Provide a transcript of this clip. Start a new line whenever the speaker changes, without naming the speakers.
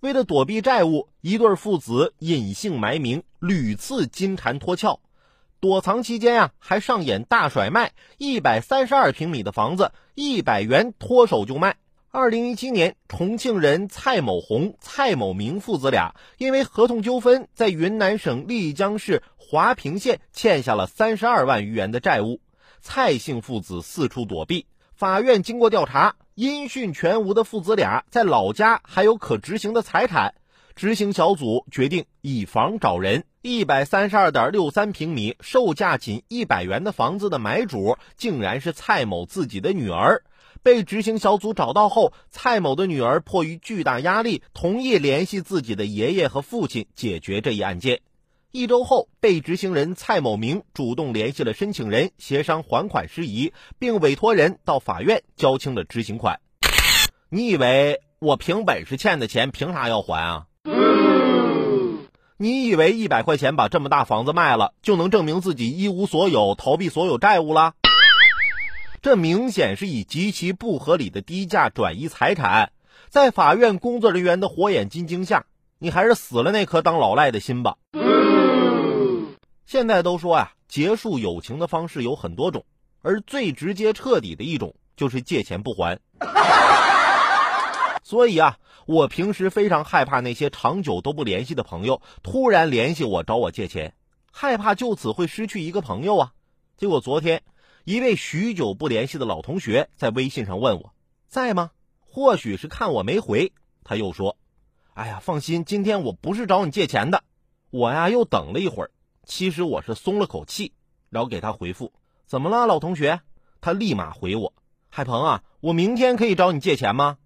为了躲避债务，一对父子隐姓埋名，屡次金蝉脱壳。躲藏期间啊，还上演大甩卖，一百三十二平米的房子，一百元脱手就卖。二零一七年，重庆人蔡某红、蔡某明父子俩因为合同纠纷，在云南省丽江市华坪县欠下了三十二万余元的债务。蔡姓父子四处躲避，法院经过调查，音讯全无的父子俩在老家还有可执行的财产。执行小组决定以房找人，一百三十二点六三平米、售价仅一百元的房子的买主，竟然是蔡某自己的女儿。被执行小组找到后，蔡某的女儿迫于巨大压力，同意联系自己的爷爷和父亲解决这一案件。一周后，被执行人蔡某明主动联系了申请人，协商还款事宜，并委托人到法院交清了执行款。你以为我凭本事欠的钱，凭啥要还啊？你以为一百块钱把这么大房子卖了，就能证明自己一无所有、逃避所有债务了？这明显是以极其不合理的低价转移财产。在法院工作人员的火眼金睛下，你还是死了那颗当老赖的心吧。现在都说呀，结束友情的方式有很多种，而最直接彻底的一种就是借钱不还。所以啊，我平时非常害怕那些长久都不联系的朋友突然联系我找我借钱，害怕就此会失去一个朋友啊。结果昨天，一位许久不联系的老同学在微信上问我在吗？或许是看我没回，他又说：“哎呀，放心，今天我不是找你借钱的。”我呀又等了一会儿，其实我是松了口气，然后给他回复：“怎么了，老同学？”他立马回我：“海鹏啊，我明天可以找你借钱吗？”